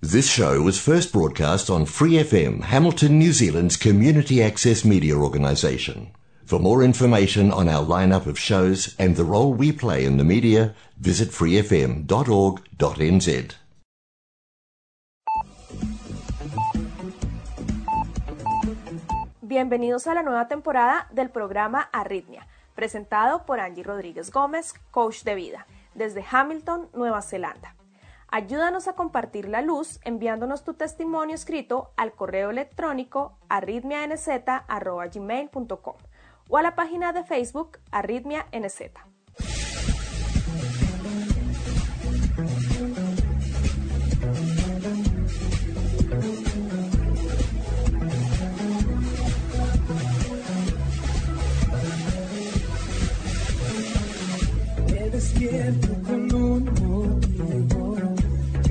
This show was first broadcast on Free FM, Hamilton, New Zealand's community access media organisation. For more information on our lineup of shows and the role we play in the media, visit freefm.org.nz. Bienvenidos a la nueva temporada del programa Arritmia, presentado por Angie Rodríguez Gómez, coach de vida, desde Hamilton, Nueva Zelanda. Ayúdanos a compartir la luz enviándonos tu testimonio escrito al correo electrónico arritmianz.gmail.com o a la página de Facebook arritmianz.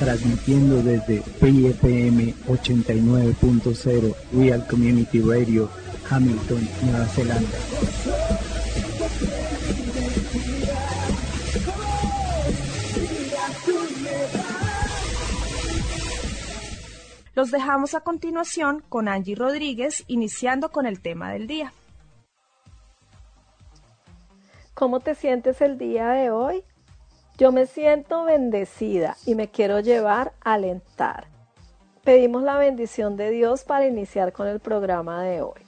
transmitiendo desde PFM 89.0 Real Community Radio, Hamilton, Nueva Zelanda. Los dejamos a continuación con Angie Rodríguez, iniciando con el tema del día. ¿Cómo te sientes el día de hoy? Yo me siento bendecida y me quiero llevar a alentar. Pedimos la bendición de Dios para iniciar con el programa de hoy.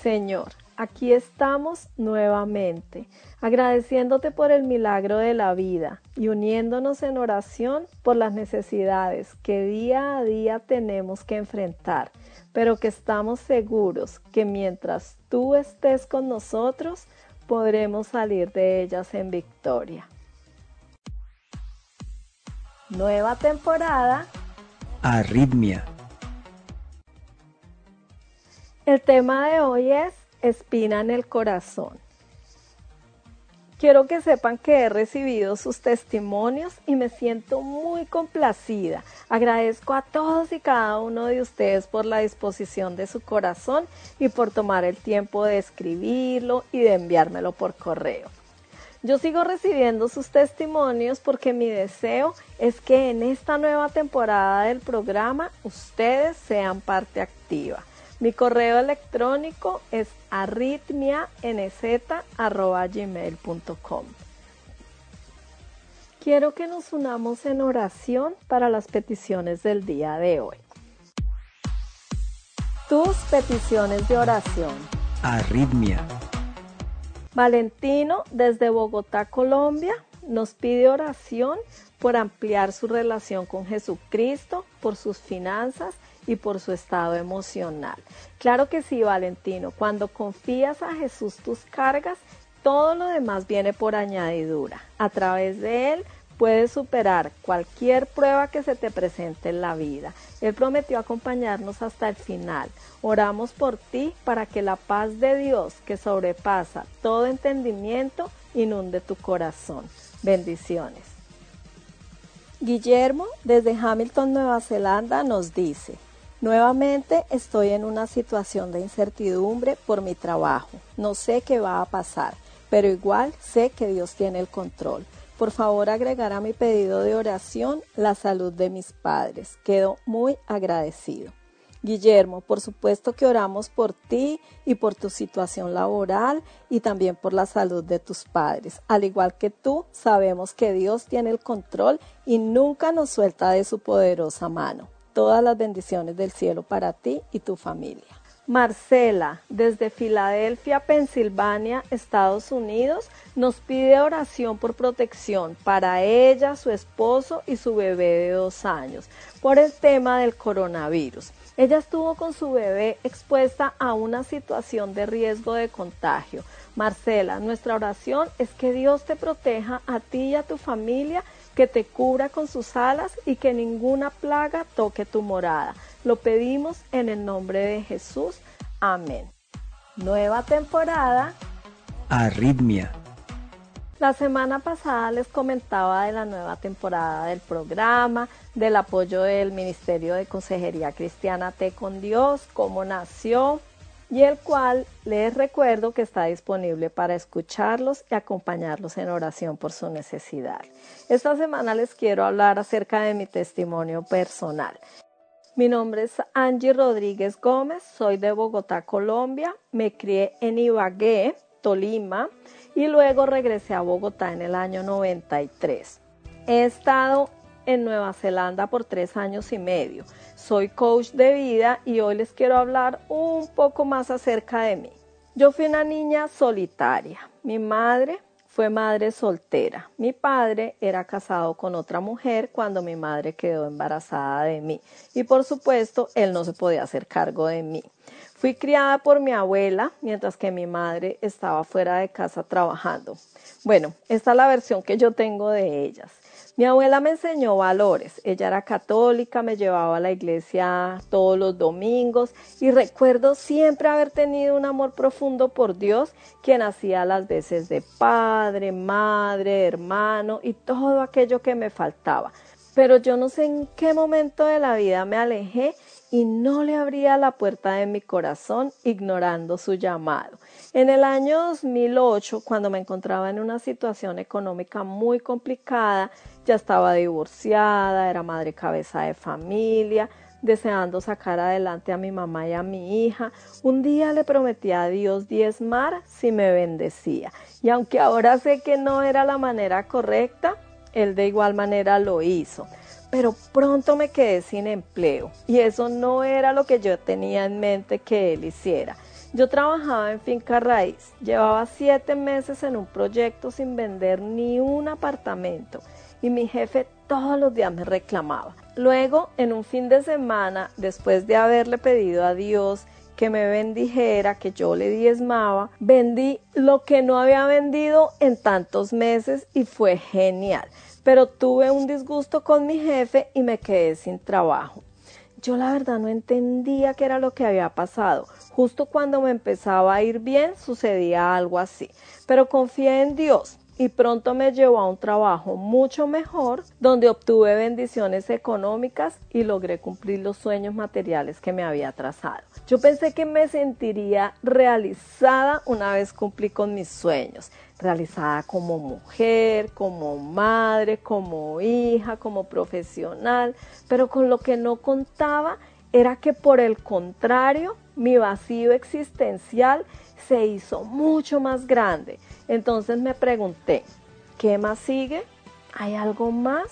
Señor, aquí estamos nuevamente, agradeciéndote por el milagro de la vida y uniéndonos en oración por las necesidades que día a día tenemos que enfrentar, pero que estamos seguros que mientras tú estés con nosotros, podremos salir de ellas en victoria. Nueva temporada. Arritmia. El tema de hoy es espina en el corazón. Quiero que sepan que he recibido sus testimonios y me siento muy complacida. Agradezco a todos y cada uno de ustedes por la disposición de su corazón y por tomar el tiempo de escribirlo y de enviármelo por correo. Yo sigo recibiendo sus testimonios porque mi deseo es que en esta nueva temporada del programa ustedes sean parte activa. Mi correo electrónico es arritmianz.gmail.com Quiero que nos unamos en oración para las peticiones del día de hoy. Tus peticiones de oración. Arritmia. Valentino, desde Bogotá, Colombia, nos pide oración por ampliar su relación con Jesucristo, por sus finanzas y por su estado emocional. Claro que sí, Valentino, cuando confías a Jesús tus cargas, todo lo demás viene por añadidura. A través de Él puedes superar cualquier prueba que se te presente en la vida. Él prometió acompañarnos hasta el final. Oramos por ti para que la paz de Dios, que sobrepasa todo entendimiento, inunde tu corazón. Bendiciones. Guillermo, desde Hamilton, Nueva Zelanda, nos dice, nuevamente estoy en una situación de incertidumbre por mi trabajo. No sé qué va a pasar, pero igual sé que Dios tiene el control. Por favor, agregar a mi pedido de oración la salud de mis padres. Quedo muy agradecido. Guillermo, por supuesto que oramos por ti y por tu situación laboral y también por la salud de tus padres. Al igual que tú, sabemos que Dios tiene el control y nunca nos suelta de su poderosa mano. Todas las bendiciones del cielo para ti y tu familia. Marcela, desde Filadelfia, Pensilvania, Estados Unidos, nos pide oración por protección para ella, su esposo y su bebé de dos años por el tema del coronavirus. Ella estuvo con su bebé expuesta a una situación de riesgo de contagio. Marcela, nuestra oración es que Dios te proteja a ti y a tu familia, que te cubra con sus alas y que ninguna plaga toque tu morada. Lo pedimos en el nombre de Jesús. Amén. Nueva temporada. Arritmia. La semana pasada les comentaba de la nueva temporada del programa, del apoyo del Ministerio de Consejería Cristiana T con Dios, cómo nació y el cual les recuerdo que está disponible para escucharlos y acompañarlos en oración por su necesidad. Esta semana les quiero hablar acerca de mi testimonio personal. Mi nombre es Angie Rodríguez Gómez, soy de Bogotá, Colombia, me crié en Ibagué, Tolima, y luego regresé a Bogotá en el año 93. He estado en Nueva Zelanda por tres años y medio. Soy coach de vida y hoy les quiero hablar un poco más acerca de mí. Yo fui una niña solitaria. Mi madre fue madre soltera. Mi padre era casado con otra mujer cuando mi madre quedó embarazada de mí y por supuesto él no se podía hacer cargo de mí. Fui criada por mi abuela mientras que mi madre estaba fuera de casa trabajando. Bueno, esta es la versión que yo tengo de ellas. Mi abuela me enseñó valores. Ella era católica, me llevaba a la iglesia todos los domingos y recuerdo siempre haber tenido un amor profundo por Dios, quien hacía las veces de padre, madre, hermano y todo aquello que me faltaba. Pero yo no sé en qué momento de la vida me alejé y no le abría la puerta de mi corazón ignorando su llamado. En el año 2008, cuando me encontraba en una situación económica muy complicada, ya estaba divorciada, era madre cabeza de familia, deseando sacar adelante a mi mamá y a mi hija, un día le prometí a Dios diezmar si me bendecía. Y aunque ahora sé que no era la manera correcta, Él de igual manera lo hizo pero pronto me quedé sin empleo y eso no era lo que yo tenía en mente que él hiciera. Yo trabajaba en finca raíz, llevaba siete meses en un proyecto sin vender ni un apartamento y mi jefe todos los días me reclamaba. Luego, en un fin de semana, después de haberle pedido a Dios que me bendijera, que yo le diezmaba, vendí lo que no había vendido en tantos meses y fue genial pero tuve un disgusto con mi jefe y me quedé sin trabajo. Yo la verdad no entendía qué era lo que había pasado. Justo cuando me empezaba a ir bien sucedía algo así. Pero confié en Dios y pronto me llevó a un trabajo mucho mejor donde obtuve bendiciones económicas y logré cumplir los sueños materiales que me había trazado. Yo pensé que me sentiría realizada una vez cumplí con mis sueños, realizada como mujer, como madre, como hija, como profesional, pero con lo que no contaba era que por el contrario, mi vacío existencial se hizo mucho más grande. Entonces me pregunté, ¿qué más sigue? ¿Hay algo más?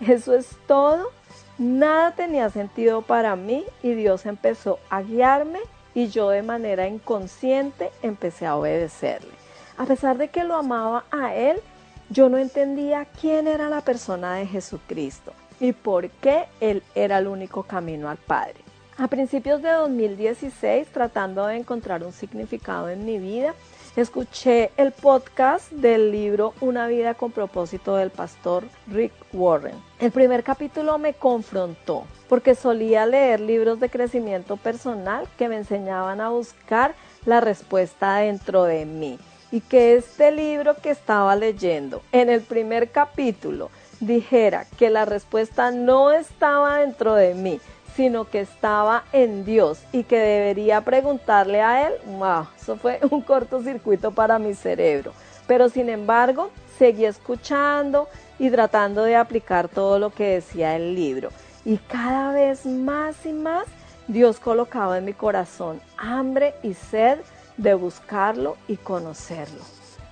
¿Eso es todo? Nada tenía sentido para mí y Dios empezó a guiarme y yo de manera inconsciente empecé a obedecerle. A pesar de que lo amaba a Él, yo no entendía quién era la persona de Jesucristo y por qué Él era el único camino al Padre. A principios de 2016, tratando de encontrar un significado en mi vida, escuché el podcast del libro Una vida con propósito del pastor Rick Warren. El primer capítulo me confrontó porque solía leer libros de crecimiento personal que me enseñaban a buscar la respuesta dentro de mí y que este libro que estaba leyendo en el primer capítulo dijera que la respuesta no estaba dentro de mí, sino que estaba en Dios y que debería preguntarle a Él, wow, eso fue un cortocircuito para mi cerebro. Pero sin embargo, seguí escuchando y tratando de aplicar todo lo que decía el libro. Y cada vez más y más Dios colocaba en mi corazón hambre y sed de buscarlo y conocerlo.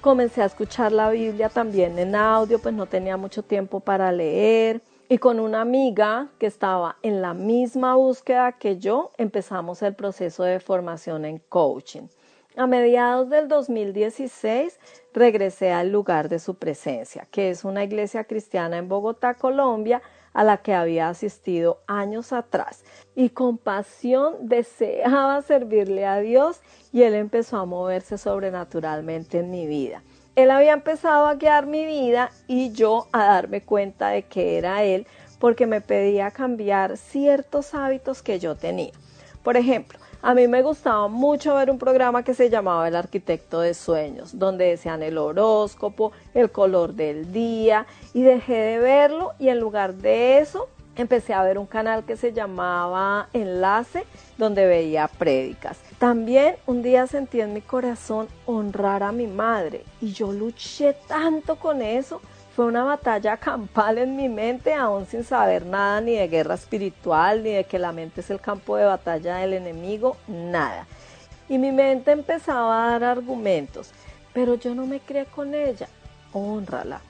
Comencé a escuchar la Biblia también en audio, pues no tenía mucho tiempo para leer. Y con una amiga que estaba en la misma búsqueda que yo, empezamos el proceso de formación en coaching. A mediados del 2016 regresé al lugar de su presencia, que es una iglesia cristiana en Bogotá, Colombia, a la que había asistido años atrás. Y con pasión deseaba servirle a Dios y Él empezó a moverse sobrenaturalmente en mi vida. Él había empezado a guiar mi vida y yo a darme cuenta de que era Él porque me pedía cambiar ciertos hábitos que yo tenía. Por ejemplo, A mí me gustaba mucho ver un programa que se llamaba El Arquitecto de Sueños, donde decían el horóscopo, el color del día, y dejé de verlo y en lugar de eso empecé a ver un canal que se llamaba Enlace, donde veía prédicas. También un día sentí en mi corazón honrar a mi madre y yo luché tanto con eso. Fue una batalla campal en mi mente, aún sin saber nada ni de guerra espiritual, ni de que la mente es el campo de batalla del enemigo, nada. Y mi mente empezaba a dar argumentos, pero yo no me crié con ella, honrala.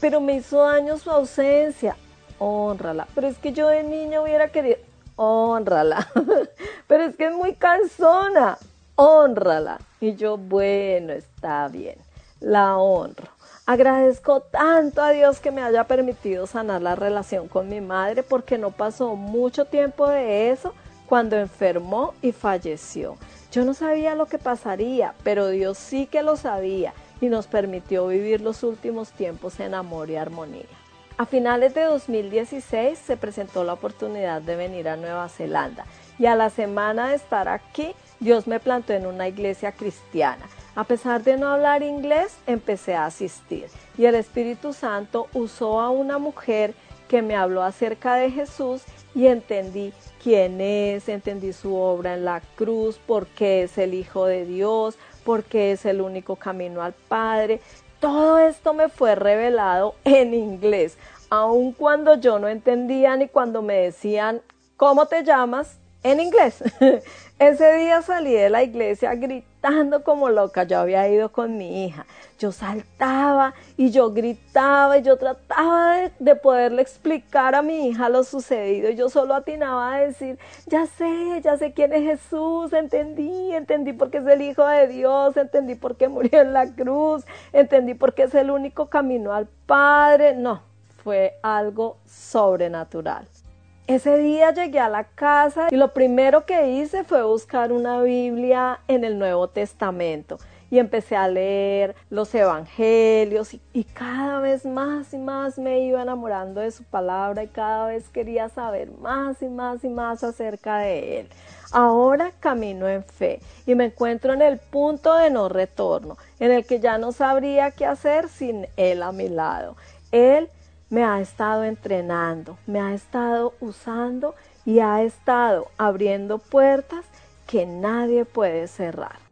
Pero me hizo daño su ausencia, honrala. Pero es que yo de niña hubiera querido, honrala. Pero es que es muy cansona, honrala. Y yo, bueno, está bien, la honro. Agradezco tanto a Dios que me haya permitido sanar la relación con mi madre porque no pasó mucho tiempo de eso cuando enfermó y falleció. Yo no sabía lo que pasaría, pero Dios sí que lo sabía y nos permitió vivir los últimos tiempos en amor y armonía. A finales de 2016 se presentó la oportunidad de venir a Nueva Zelanda y a la semana de estar aquí, Dios me plantó en una iglesia cristiana. A pesar de no hablar inglés, empecé a asistir y el Espíritu Santo usó a una mujer que me habló acerca de Jesús y entendí quién es, entendí su obra en la cruz, por qué es el Hijo de Dios, por qué es el único camino al Padre. Todo esto me fue revelado en inglés, aun cuando yo no entendía ni cuando me decían, ¿cómo te llamas? en inglés. Ese día salí de la iglesia gritando como loca. Yo había ido con mi hija. Yo saltaba y yo gritaba y yo trataba de, poderle explicar a mi hija lo sucedido. Yo solo atinaba a decir, ya sé, ya sé quién es Jesús, entendí, entendí por qué es el Hijo de Dios, entendí por qué murió en la cruz, entendí por qué es el único camino al Padre. No, fue algo sobrenatural. Ese día llegué a la casa y lo primero que hice fue buscar una Biblia en el Nuevo Testamento y empecé a leer los evangelios y, cada vez más y más me iba enamorando de su palabra y cada vez quería saber más y más y más acerca de él. Ahora camino en fe y me encuentro en el punto de no retorno, en el que ya no sabría qué hacer sin él a mi lado. Él me ha estado entrenando, me ha estado usando y ha estado abriendo puertas que nadie puede cerrar.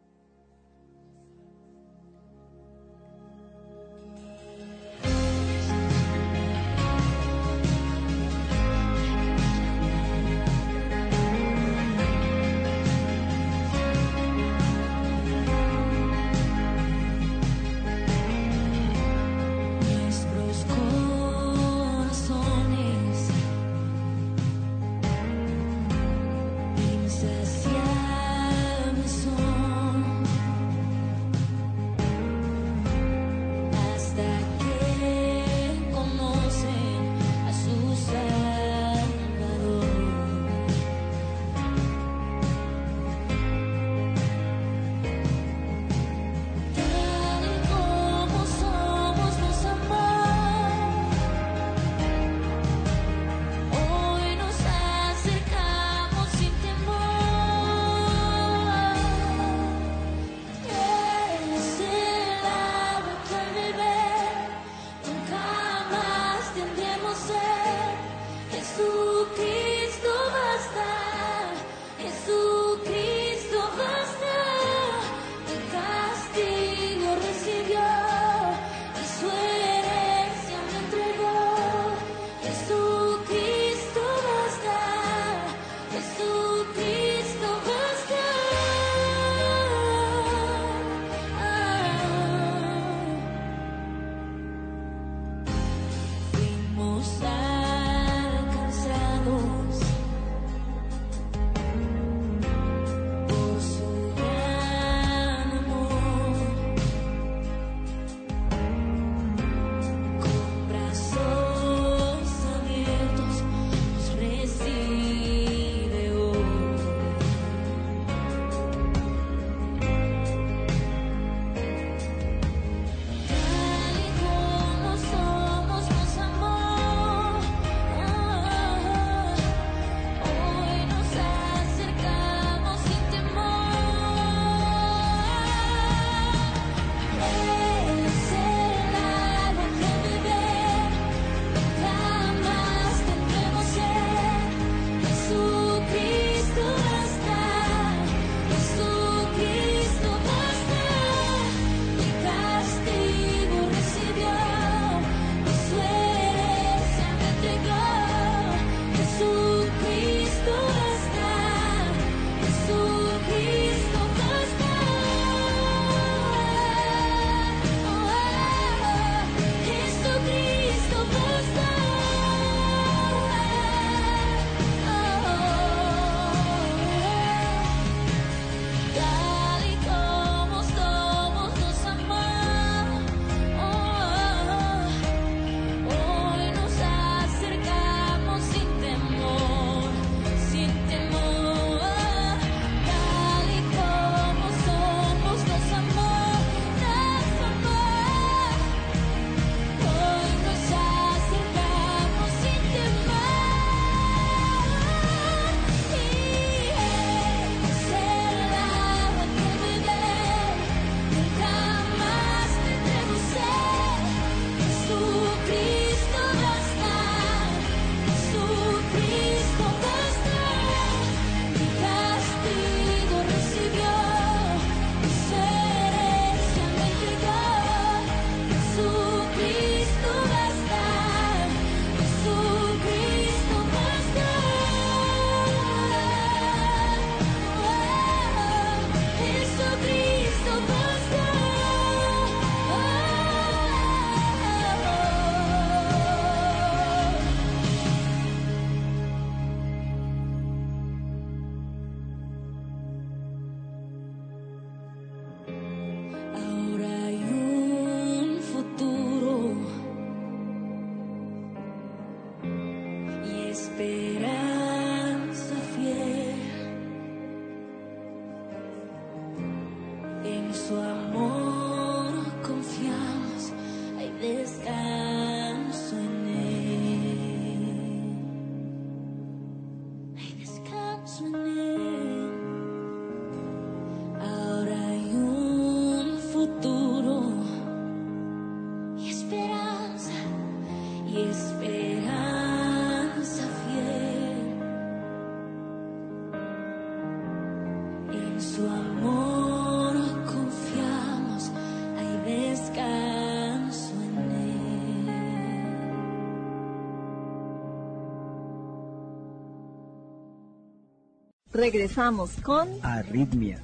Regresamos con Arritmia.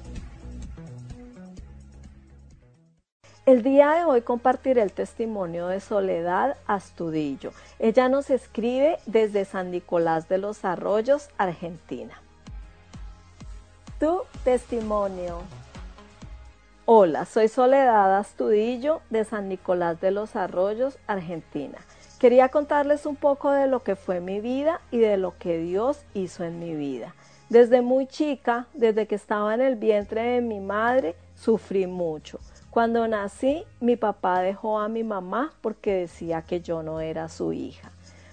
El día de hoy compartiré el testimonio de Soledad Astudillo. Ella nos escribe desde San Nicolás de los Arroyos, Argentina. Tu testimonio. Hola, soy Soledad Astudillo de San Nicolás de los Arroyos, Argentina. Quería contarles un poco de lo que fue mi vida y de lo que Dios hizo en mi vida. Desde muy chica, desde que estaba en el vientre de mi madre, sufrí mucho. Cuando nací, mi papá dejó a mi mamá porque decía que yo no era su hija.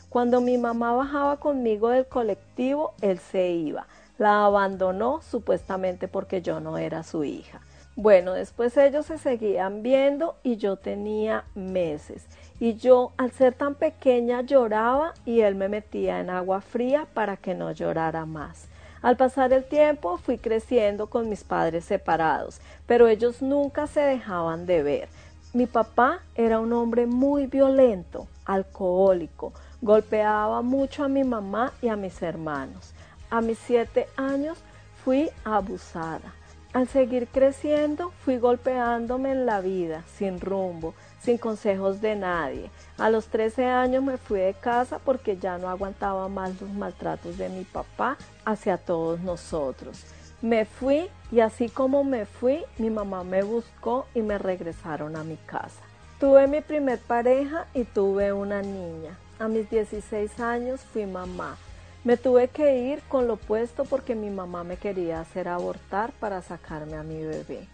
Cuando mi mamá bajaba conmigo del colectivo, él se iba. La abandonó supuestamente porque yo no era su hija. Bueno, después ellos se seguían viendo y yo tenía meses. Y yo, al ser tan pequeña, lloraba y él me metía en agua fría para que no llorara más. Al pasar el tiempo fui creciendo con mis padres separados, pero ellos nunca se dejaban de ver. Mi papá era un hombre muy violento, alcohólico, golpeaba mucho a mi mamá y a mis hermanos. A mis siete años fui abusada. Al seguir creciendo fui golpeándome en la vida, sin rumbo, sin consejos de nadie. A los 13 años me fui de casa porque ya no aguantaba más los maltratos de mi papá hacia todos nosotros. Me fui y así como me fui, mi mamá me buscó y me regresaron a mi casa. Tuve mi primer pareja y tuve una niña. A mis 16 años fui mamá. Me tuve que ir con lo puesto porque mi mamá me quería hacer abortar para sacarme a mi bebé.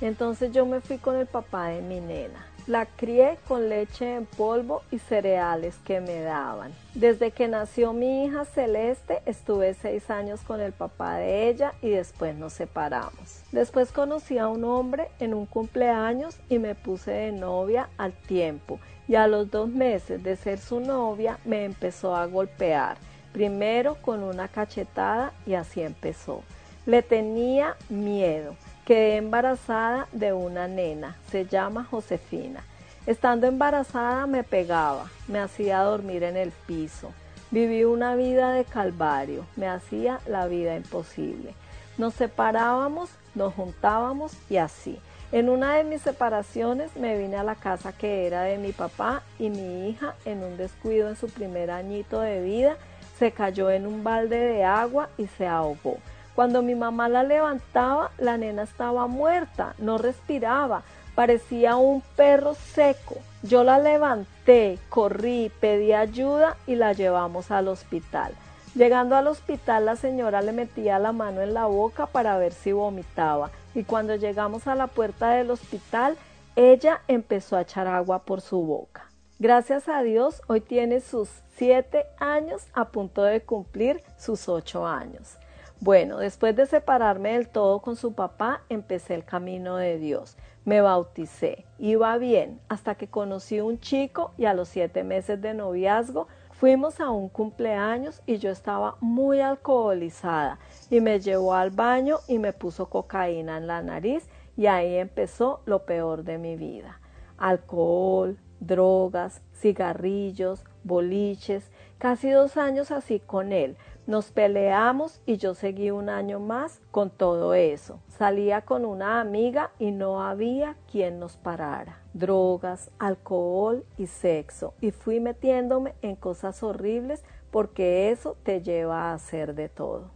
Entonces yo me fui con el papá de mi nena. La crié con leche en polvo y cereales que me daban. Desde que nació mi hija Celeste estuve seis años con el papá de ella y después nos separamos. Después conocí a un hombre en un cumpleaños y me puse de novia al tiempo y a los dos meses de ser su novia me empezó a golpear, primero con una cachetada y así empezó. Le tenía miedo Quedé embarazada de una nena, se llama Josefina. Estando embarazada me pegaba, me hacía dormir en el piso. Viví una vida de calvario, me hacía la vida imposible. Nos separábamos, nos juntábamos y así. En una de mis separaciones me vine a la casa que era de mi papá y mi hija en un descuido en su primer añito de vida se cayó en un balde de agua y se ahogó. Cuando mi mamá la levantaba, la nena estaba muerta, no respiraba, parecía un perro seco. Yo la levanté, corrí, pedí ayuda y la llevamos al hospital. Llegando al hospital la señora le metía la mano en la boca para ver si vomitaba y cuando llegamos a la puerta del hospital ella empezó a echar agua por su boca. Gracias a Dios hoy tiene sus siete años a punto de cumplir sus ocho años. Bueno, después de separarme del todo con su papá, empecé el camino de Dios. Me bauticé, iba bien, hasta que conocí un chico y a los siete meses de noviazgo fuimos a un cumpleaños y yo estaba muy alcoholizada y me llevó al baño y me puso cocaína en la nariz y ahí empezó lo peor de mi vida. Alcohol, drogas, cigarrillos, boliches, casi dos años así con él, nos peleamos y yo seguí un año más con todo eso. Salía con una amiga y no había quien nos parara. Drogas, alcohol y sexo. Y fui metiéndome en cosas horribles porque eso te lleva a hacer de todo.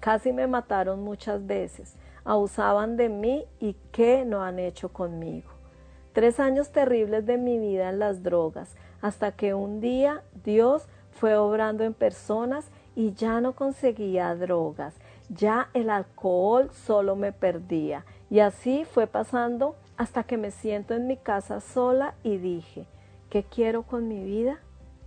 Casi me mataron muchas veces. Abusaban de mí y qué no han hecho conmigo. Tres años terribles de mi vida en las drogas, hasta que un día Dios fue obrando en personas y ya no conseguía drogas, Ya el alcohol solo me perdía. Y así fue pasando hasta que me siento en mi casa sola y dije, ¿qué quiero con mi vida?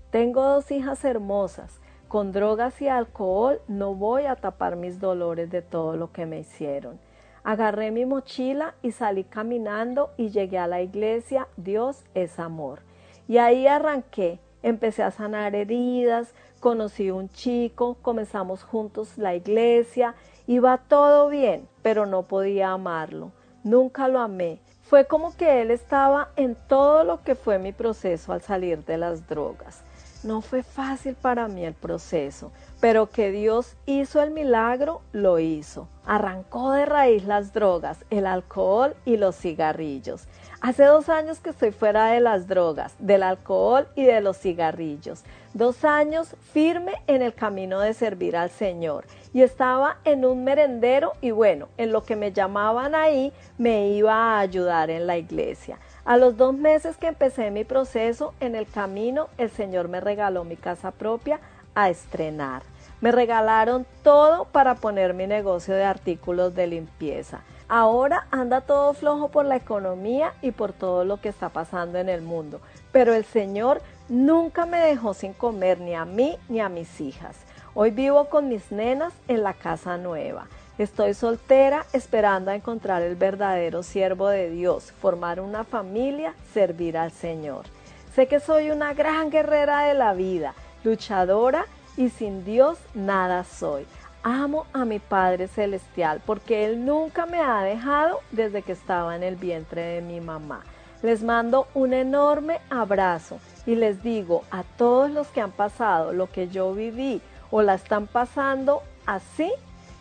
Tengo dos hijas hermosas. Con drogas y alcohol no voy a tapar mis dolores de todo lo que me hicieron. Agarré mi mochila y salí caminando y llegué a la iglesia Dios es amor. Y ahí arranqué, empecé a sanar heridas, conocí un chico, comenzamos juntos la iglesia, iba todo bien, pero no podía amarlo. Nunca lo amé. Fue como que él estaba en todo lo que fue mi proceso al salir de las drogas. No fue fácil para mí el proceso, pero que Dios hizo el milagro, lo hizo. Arrancó de raíz las drogas, el alcohol y los cigarrillos. Hace dos años que estoy fuera de las drogas, del alcohol y de los cigarrillos. Dos años firme en el camino de servir al Señor. Y estaba en un merendero y bueno, en lo que me llamaban ahí, me iba a ayudar en la iglesia. A los dos meses que empecé mi proceso, en el camino, el Señor me regaló mi casa propia a estrenar. Me regalaron todo para poner mi negocio de artículos de limpieza. Ahora anda todo flojo por la economía y por todo lo que está pasando en el mundo, pero el Señor nunca me dejó sin comer ni a mí ni a mis hijas. Hoy vivo con mis nenas en la casa nueva. Estoy soltera esperando a encontrar el verdadero siervo de Dios, formar una familia, servir al Señor. Sé que soy una gran guerrera de la vida, luchadora y sin Dios nada soy. Amo a mi Padre Celestial porque Él nunca me ha dejado desde que estaba en el vientre de mi mamá. Les mando un enorme abrazo y les digo a todos los que han pasado lo que yo viví o la están pasando así,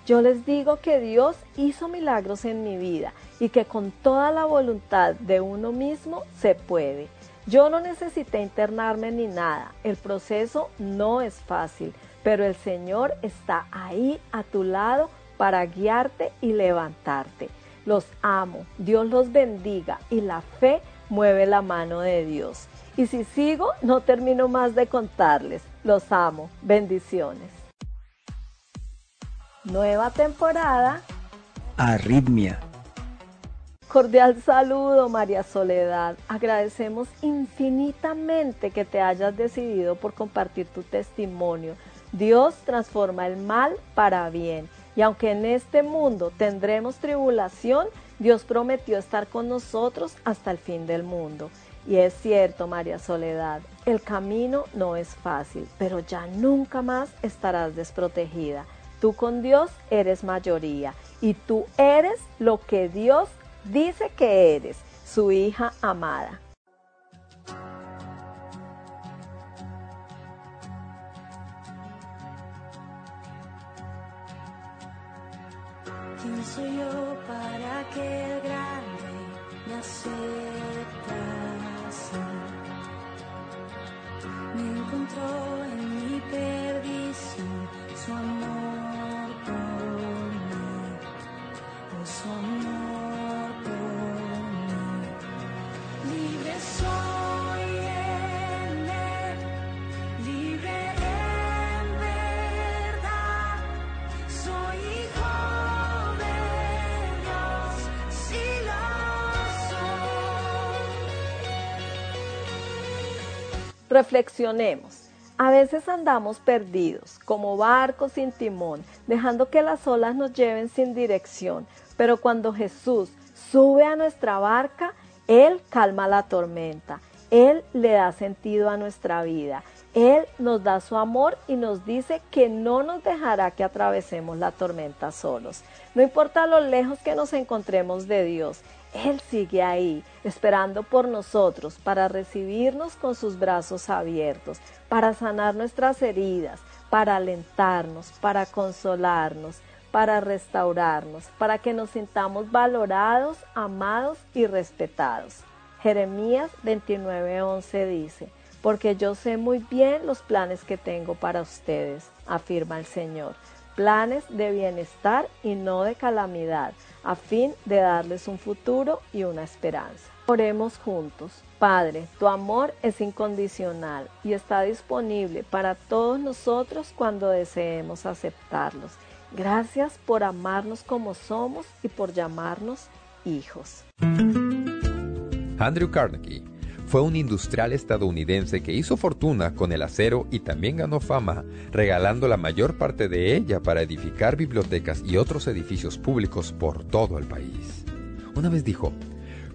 yo les digo que Dios hizo milagros en mi vida y que con toda la voluntad de uno mismo se puede. Yo no necesité internarme ni nada, el proceso no es fácil, pero el Señor está ahí a tu lado para guiarte y levantarte. Los amo, Dios los bendiga y la fe mueve la mano de Dios. Y si sigo, no termino más de contarles. Los amo. Bendiciones. Nueva temporada. Arritmia. Cordial saludo, María Soledad. Agradecemos infinitamente que te hayas decidido por compartir tu testimonio Dios transforma el mal para bien. Y aunque en este mundo tendremos tribulación, Dios prometió estar con nosotros hasta el fin del mundo. Y es cierto, María Soledad, el camino no es fácil, pero ya nunca más estarás desprotegida. Tú con Dios eres mayoría y tú eres lo que Dios dice que eres, su hija amada. ¿Quién soy yo para que el grande me acepta Me Reflexionemos. A veces andamos perdidos, como barcos sin timón, dejando que las olas nos lleven sin dirección. Pero cuando Jesús sube a nuestra barca, Él calma la tormenta. Él le da sentido a nuestra vida. Él nos da su amor y nos dice que no nos dejará que atravesemos la tormenta solos. No importa lo lejos que nos encontremos de Dios, Él sigue ahí, esperando por nosotros para recibirnos con sus brazos abiertos, para sanar nuestras heridas, para alentarnos, para consolarnos, para restaurarnos, para que nos sintamos valorados, amados y respetados. Jeremías 29:11 dice, porque yo sé muy bien los planes que tengo para ustedes, afirma el Señor, planes de bienestar y no de calamidad, a fin de darles un futuro y una esperanza. Oremos juntos. Padre, tu amor es incondicional y está disponible para todos nosotros cuando deseemos aceptarlos. Gracias por amarnos como somos y por llamarnos hijos. Andrew Carnegie fue un industrial estadounidense que hizo fortuna con el acero y también ganó fama regalando la mayor parte de ella para edificar bibliotecas y otros edificios públicos por todo el país. Una vez dijo,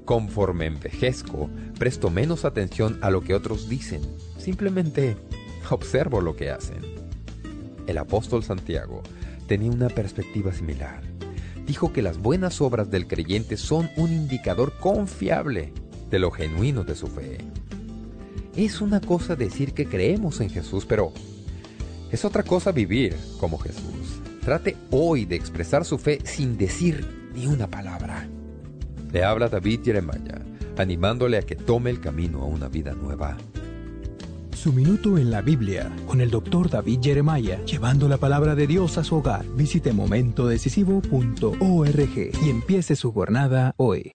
conforme envejezco, presto menos atención a lo que otros dicen, simplemente observo lo que hacen. El apóstol Santiago tenía una perspectiva similar. Dijo que las buenas obras del creyente son un indicador confiable de lo genuino de su fe. Es una cosa decir que creemos en Jesús, pero es otra cosa vivir como Jesús. Trate hoy de expresar su fe sin decir ni una palabra. Le habla David Jeremiah, animándole a que tome el camino a una vida nueva. Su minuto en la Biblia con el doctor David Jeremiah, llevando la palabra de Dios a su hogar. Visite momentodecisivo.org y empiece su jornada hoy.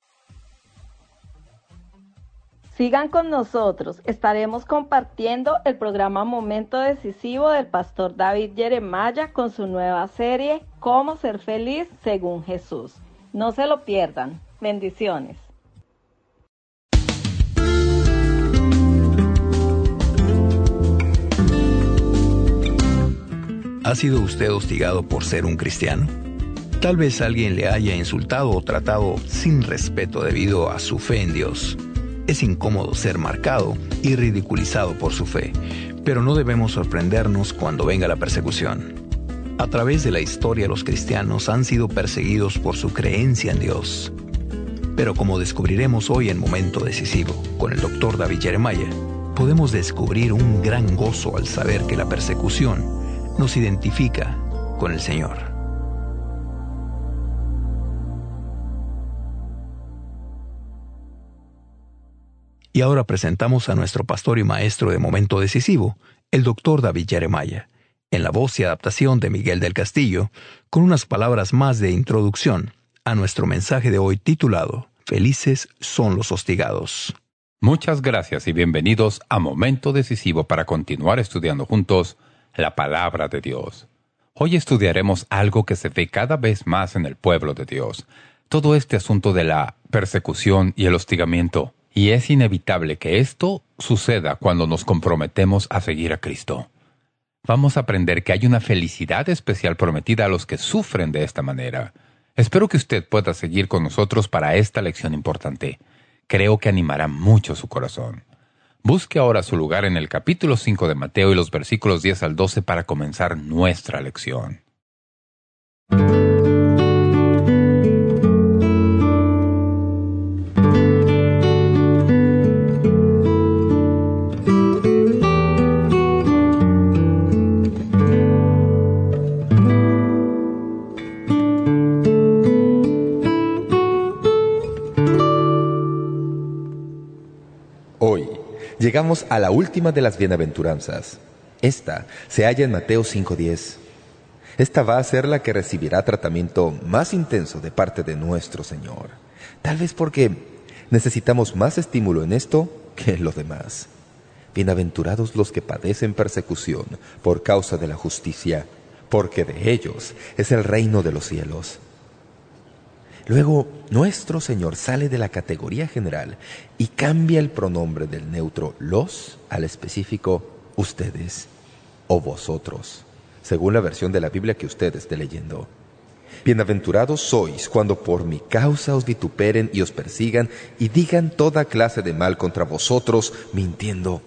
Sigan con nosotros, estaremos compartiendo el programa Momento Decisivo del pastor David Jeremiah con su nueva serie Cómo ser feliz según Jesús. No se lo pierdan. Bendiciones. ¿Ha sido usted hostigado por ser un cristiano? Tal vez alguien le haya insultado o tratado sin respeto debido a su fe en Dios. Es incómodo ser marcado y ridiculizado por su fe, pero no debemos sorprendernos cuando venga la persecución. A través de la historia los cristianos han sido perseguidos por su creencia en Dios. Pero como descubriremos hoy en Momento Decisivo con el doctor David Jeremiah, podemos descubrir un gran gozo al saber que la persecución nos identifica con el Señor. Y ahora presentamos a nuestro pastor y maestro de momento decisivo, el doctor David Jeremiah, en la voz y adaptación de Miguel del Castillo, con unas palabras más de introducción a nuestro mensaje de hoy titulado Felices son los hostigados. Muchas gracias y bienvenidos a Momento Decisivo para continuar estudiando juntos la palabra de Dios. Hoy estudiaremos algo que se ve cada vez más en el pueblo de Dios, todo este asunto de la persecución y el hostigamiento. Y es inevitable que esto suceda cuando nos comprometemos a seguir a Cristo. Vamos a aprender que hay una felicidad especial prometida a los que sufren de esta manera. Espero que usted pueda seguir con nosotros para esta lección importante. Creo que animará mucho su corazón. Busque ahora su lugar en el capítulo 5 de Mateo y los versículos 10 al 12 para comenzar nuestra lección. Llegamos a la última de las bienaventuranzas. Esta se halla en Mateo 5.10. Esta va a ser la que recibirá tratamiento más intenso de parte de nuestro Señor. Tal vez porque necesitamos más estímulo en esto que en lo demás. Bienaventurados los que padecen persecución por causa de la justicia, porque de ellos es el reino de los cielos. Luego, nuestro Señor sale de la categoría general y cambia el pronombre del neutro los al específico ustedes o vosotros, según la versión de la Biblia que usted esté leyendo. Bienaventurados sois cuando por mi causa os vituperen y os persigan y digan toda clase de mal contra vosotros, mintiendo.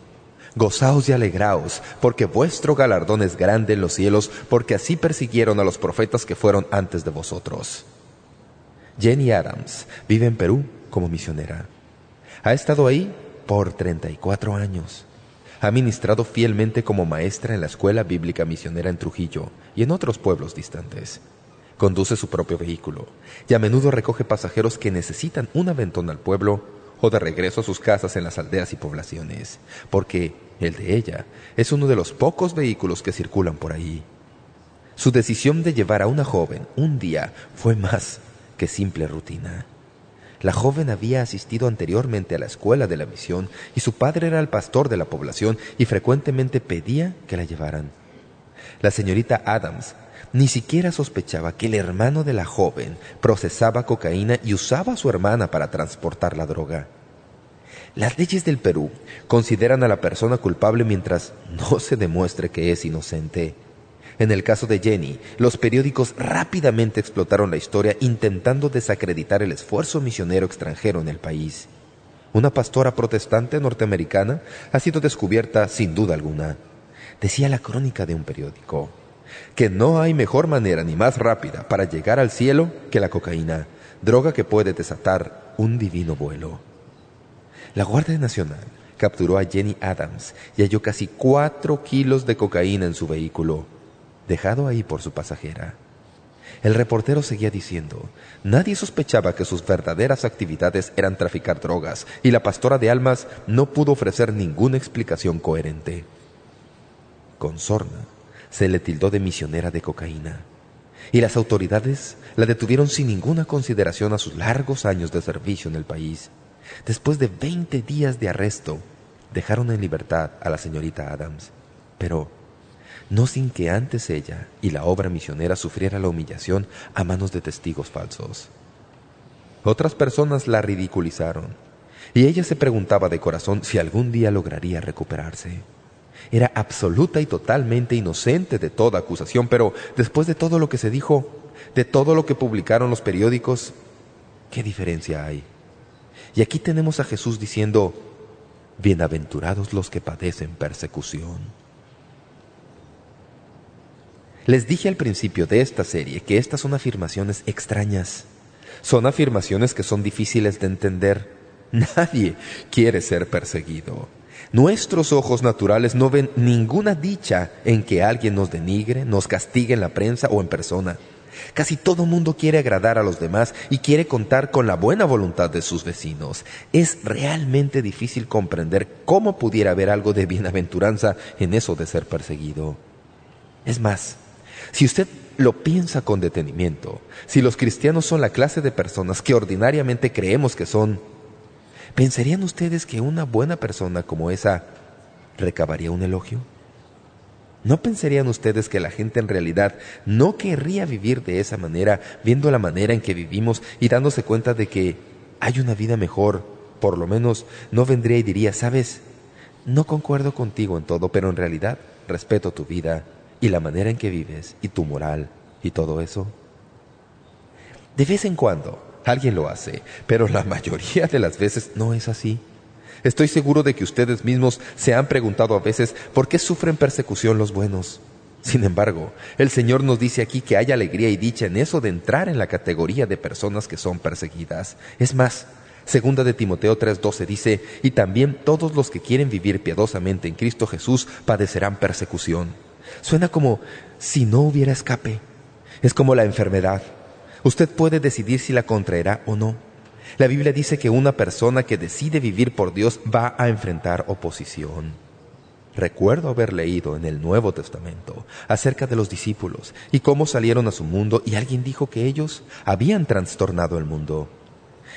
Gozaos y alegraos, porque vuestro galardón es grande en los cielos, porque así persiguieron a los profetas que fueron antes de vosotros. Jenny Adams vive en Perú como misionera. Ha estado ahí por 34 años. Ha ministrado fielmente como maestra en la Escuela Bíblica Misionera en Trujillo y en otros pueblos distantes. Conduce su propio vehículo y a menudo recoge pasajeros que necesitan un aventón al pueblo o de regreso a sus casas en las aldeas y poblaciones, porque el de ella es uno de los pocos vehículos que circulan por ahí. Su decisión de llevar a una joven un día fue más que simple rutina. La joven había asistido anteriormente a la escuela de la misión y su padre era el pastor de la población y frecuentemente pedía que la llevaran. La señorita Adams ni siquiera sospechaba que el hermano de la joven procesaba cocaína y usaba a su hermana para transportar la droga. Las leyes del Perú consideran a la persona culpable mientras no se demuestre que es inocente. En el caso de Jenny, los periódicos rápidamente explotaron la historia intentando desacreditar el esfuerzo misionero extranjero en el país. Una pastora protestante norteamericana ha sido descubierta sin duda alguna. Decía la crónica de un periódico que no hay mejor manera ni más rápida para llegar al cielo que la cocaína, droga que puede desatar un divino vuelo. La Guardia Nacional capturó a Jenny Adams y halló casi cuatro kilos de cocaína en su vehículo dejado ahí por su pasajera. El reportero seguía diciendo, nadie sospechaba que sus verdaderas actividades eran traficar drogas y la pastora de almas no pudo ofrecer ninguna explicación coherente. Con sorna se le tildó de misionera de cocaína y las autoridades la detuvieron sin ninguna consideración a sus largos años de servicio en el país. Después de 20 días de arresto, dejaron en libertad a la señorita Adams. Pero no sin que antes ella y la obra misionera sufriera la humillación a manos de testigos falsos. Otras personas la ridiculizaron, y ella se preguntaba de corazón si algún día lograría recuperarse. Era absoluta y totalmente inocente de toda acusación, pero después de todo lo que se dijo, de todo lo que publicaron los periódicos, ¿qué diferencia hay? Y aquí tenemos a Jesús diciendo, Bienaventurados los que padecen persecución. Les dije al principio de esta serie que estas son afirmaciones extrañas. Son afirmaciones que son difíciles de entender. Nadie quiere ser perseguido. Nuestros ojos naturales no ven ninguna dicha en que alguien nos denigre, nos castigue en la prensa o en persona. Casi todo mundo quiere agradar a los demás y quiere contar con la buena voluntad de sus vecinos. Es realmente difícil comprender cómo pudiera haber algo de bienaventuranza en eso de ser perseguido. Es más, si usted lo piensa con detenimiento, si los cristianos son la clase de personas que ordinariamente creemos que son, ¿pensarían ustedes que una buena persona como esa recabaría un elogio? ¿No pensarían ustedes que la gente en realidad no querría vivir de esa manera, viendo la manera en que vivimos y dándose cuenta de que hay una vida mejor? Por lo menos no vendría y diría, ¿sabes? No concuerdo contigo en todo, pero en realidad respeto tu vida y la manera en que vives y tu moral y todo eso. De vez en cuando alguien lo hace, pero la mayoría de las veces no es así. Estoy seguro de que ustedes mismos se han preguntado a veces por qué sufren persecución los buenos. Sin embargo, el Señor nos dice aquí que hay alegría y dicha en eso de entrar en la categoría de personas que son perseguidas. Es más, segunda de Timoteo 3.12 dice, y también todos los que quieren vivir piadosamente en Cristo Jesús padecerán persecución. Suena como si no hubiera escape. Es como la enfermedad. Usted puede decidir si la contraerá o no. La Biblia dice que una persona que decide vivir por Dios va a enfrentar oposición. Recuerdo haber leído en el Nuevo Testamento acerca de los discípulos y cómo salieron a su mundo y alguien dijo que ellos habían trastornado el mundo.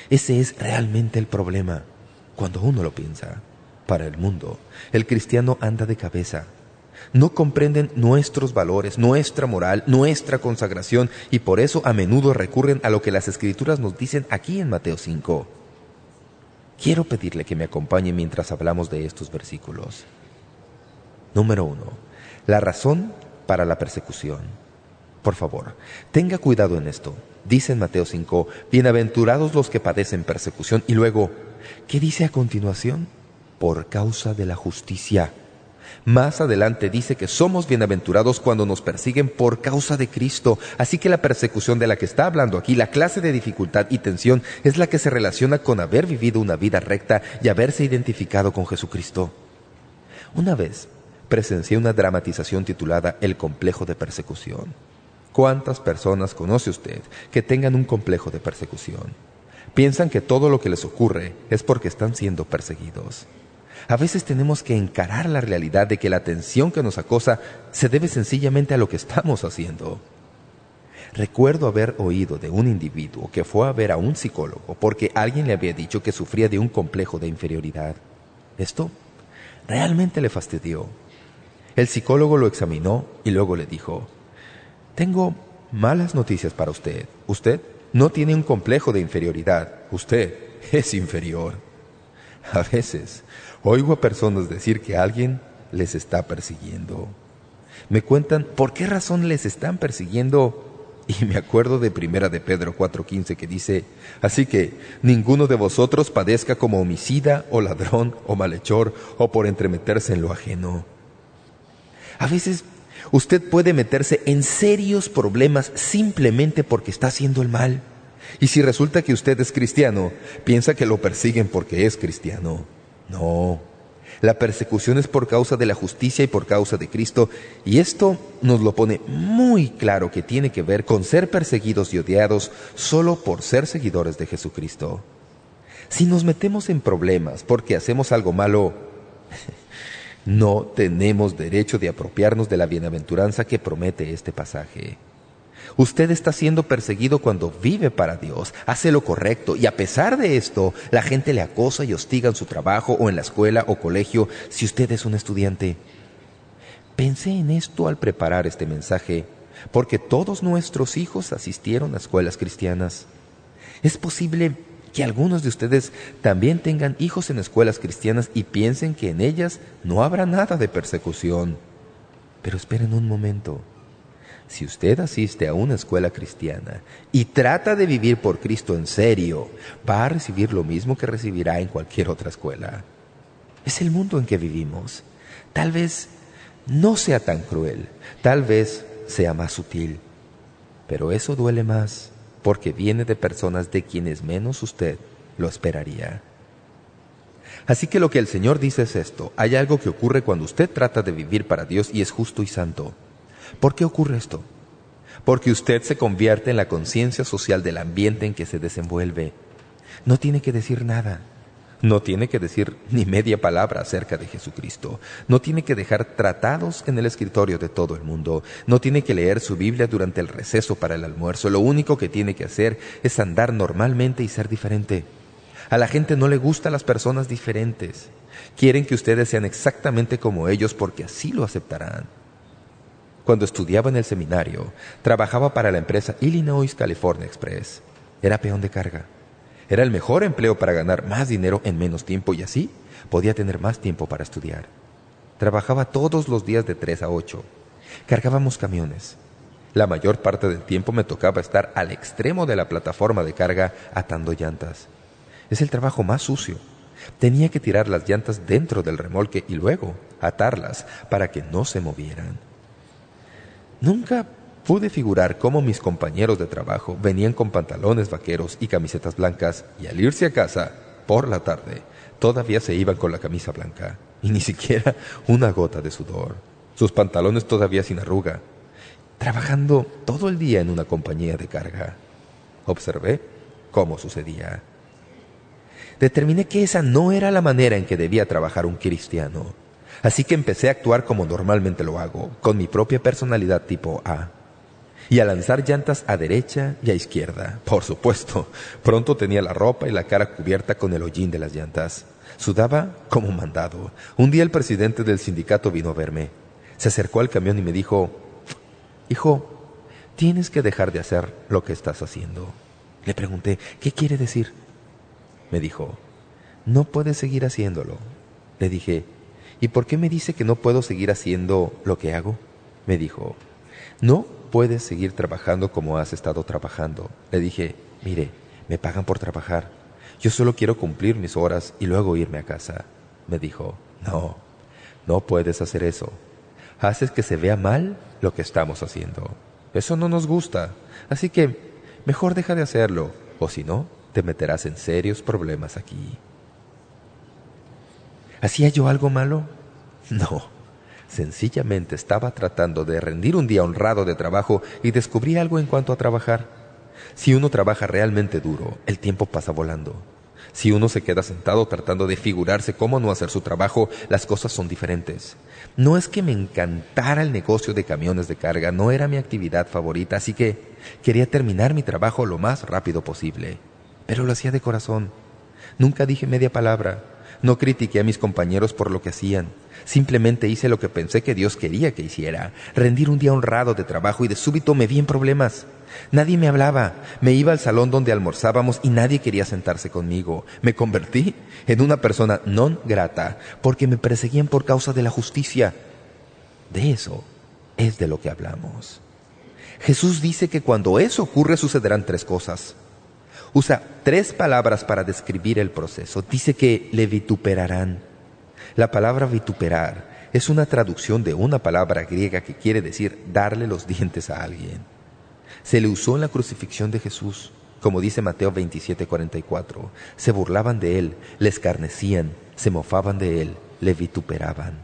Ese es realmente el problema cuando uno lo piensa. Para el mundo, el cristiano anda de cabeza no comprenden nuestros valores, nuestra moral, nuestra consagración y por eso a menudo recurren a lo que las Escrituras nos dicen aquí en Mateo 5. Quiero pedirle que me acompañe mientras hablamos de estos versículos. Número uno, la razón para la persecución. Por favor, tenga cuidado en esto. Dice en Mateo 5, bienaventurados los que padecen persecución. Y luego, ¿qué dice a continuación? Por causa de la justicia más adelante dice que somos bienaventurados cuando nos persiguen por causa de Cristo. Así que la persecución de la que está hablando aquí, la clase de dificultad y tensión, es la que se relaciona con haber vivido una vida recta y haberse identificado con Jesucristo. Una vez presencié una dramatización titulada El complejo de persecución. ¿Cuántas personas conoce usted que tengan un complejo de persecución? Piensan que todo lo que les ocurre es porque están siendo perseguidos. A veces tenemos que encarar la realidad de que la tensión que nos acosa se debe sencillamente a lo que estamos haciendo. Recuerdo haber oído de un individuo que fue a ver a un psicólogo porque alguien le había dicho que sufría de un complejo de inferioridad. Esto realmente le fastidió. El psicólogo lo examinó y luego le dijo, Tengo malas noticias para usted. Usted no tiene un complejo de inferioridad. Usted es inferior. A veces oigo a personas decir que alguien les está persiguiendo. Me cuentan por qué razón les están persiguiendo y me acuerdo de primera de Pedro 4.15 que dice, Así que ninguno de vosotros padezca como homicida o ladrón o malhechor o por entremeterse en lo ajeno. A veces usted puede meterse en serios problemas simplemente porque está haciendo el mal. Y si resulta que usted es cristiano, piensa que lo persiguen porque es cristiano. No, la persecución es por causa de la justicia y por causa de Cristo, y esto nos lo pone muy claro que tiene que ver con ser perseguidos y odiados solo por ser seguidores de Jesucristo. Si nos metemos en problemas porque hacemos algo malo, no tenemos derecho de apropiarnos de la bienaventuranza que promete este pasaje. Usted está siendo perseguido cuando vive para Dios, hace lo correcto y a pesar de esto, la gente le acosa y hostiga en su trabajo o en la escuela o colegio si usted es un estudiante. Pensé en esto al preparar este mensaje, porque todos nuestros hijos asistieron a escuelas cristianas. Es posible que algunos de ustedes también tengan hijos en escuelas cristianas y piensen que en ellas no habrá nada de persecución. Pero esperen un momento. Si usted asiste a una escuela cristiana y trata de vivir por Cristo en serio, va a recibir lo mismo que recibirá en cualquier otra escuela. Es el mundo en que vivimos. Tal vez no sea tan cruel, tal vez sea más sutil, pero eso duele más porque viene de personas de quienes menos usted lo esperaría. Así que lo que el Señor dice es esto. Hay algo que ocurre cuando usted trata de vivir para Dios y es justo y santo. ¿Por qué ocurre esto? Porque usted se convierte en la conciencia social del ambiente en que se desenvuelve. No tiene que decir nada. No tiene que decir ni media palabra acerca de Jesucristo. No tiene que dejar tratados en el escritorio de todo el mundo. No tiene que leer su Biblia durante el receso para el almuerzo. Lo único que tiene que hacer es andar normalmente y ser diferente. A la gente no le gustan las personas diferentes. Quieren que ustedes sean exactamente como ellos porque así lo aceptarán. Cuando estudiaba en el seminario, trabajaba para la empresa Illinois California Express. Era peón de carga. Era el mejor empleo para ganar más dinero en menos tiempo y así podía tener más tiempo para estudiar. Trabajaba todos los días de 3 a 8. Cargábamos camiones. La mayor parte del tiempo me tocaba estar al extremo de la plataforma de carga atando llantas. Es el trabajo más sucio. Tenía que tirar las llantas dentro del remolque y luego atarlas para que no se movieran. Nunca pude figurar cómo mis compañeros de trabajo venían con pantalones vaqueros y camisetas blancas y al irse a casa, por la tarde, todavía se iban con la camisa blanca y ni siquiera una gota de sudor. Sus pantalones todavía sin arruga, trabajando todo el día en una compañía de carga. Observé cómo sucedía. Determiné que esa no era la manera en que debía trabajar un cristiano. Así que empecé a actuar como normalmente lo hago, con mi propia personalidad tipo A. Y a lanzar llantas a derecha y a izquierda. Por supuesto, pronto tenía la ropa y la cara cubierta con el hollín de las llantas. Sudaba como mandado. Un día el presidente del sindicato vino a verme. Se acercó al camión y me dijo, «Hijo, tienes que dejar de hacer lo que estás haciendo». Le pregunté, «¿Qué quiere decir?» Me dijo, «No puedes seguir haciéndolo». Le dije, ¿Y por qué me dice que no puedo seguir haciendo lo que hago? Me dijo, no puedes seguir trabajando como has estado trabajando. Le dije, mire, me pagan por trabajar. Yo solo quiero cumplir mis horas y luego irme a casa. Me dijo, no, no puedes hacer eso. Haces que se vea mal lo que estamos haciendo. Eso no nos gusta. Así que mejor deja de hacerlo, o si no, te meterás en serios problemas aquí. ¿Hacía yo algo malo? No. Sencillamente estaba tratando de rendir un día honrado de trabajo y descubrí algo en cuanto a trabajar. Si uno trabaja realmente duro, el tiempo pasa volando. Si uno se queda sentado tratando de figurarse cómo no hacer su trabajo, las cosas son diferentes. No es que me encantara el negocio de camiones de carga, no era mi actividad favorita, así que quería terminar mi trabajo lo más rápido posible. Pero lo hacía de corazón. Nunca dije media palabra. No critiqué a mis compañeros por lo que hacían. Simplemente hice lo que pensé que Dios quería que hiciera, rendir un día honrado de trabajo y de súbito me vi en problemas. Nadie me hablaba, me iba al salón donde almorzábamos y nadie quería sentarse conmigo. Me convertí en una persona non grata porque me perseguían por causa de la justicia. De eso es de lo que hablamos. Jesús dice que cuando eso ocurre sucederán tres cosas. Usa tres palabras para describir el proceso. Dice que le vituperarán. La palabra vituperar es una traducción de una palabra griega que quiere decir darle los dientes a alguien. Se le usó en la crucifixión de Jesús, como dice Mateo 27:44. Se burlaban de él, le escarnecían, se mofaban de él, le vituperaban.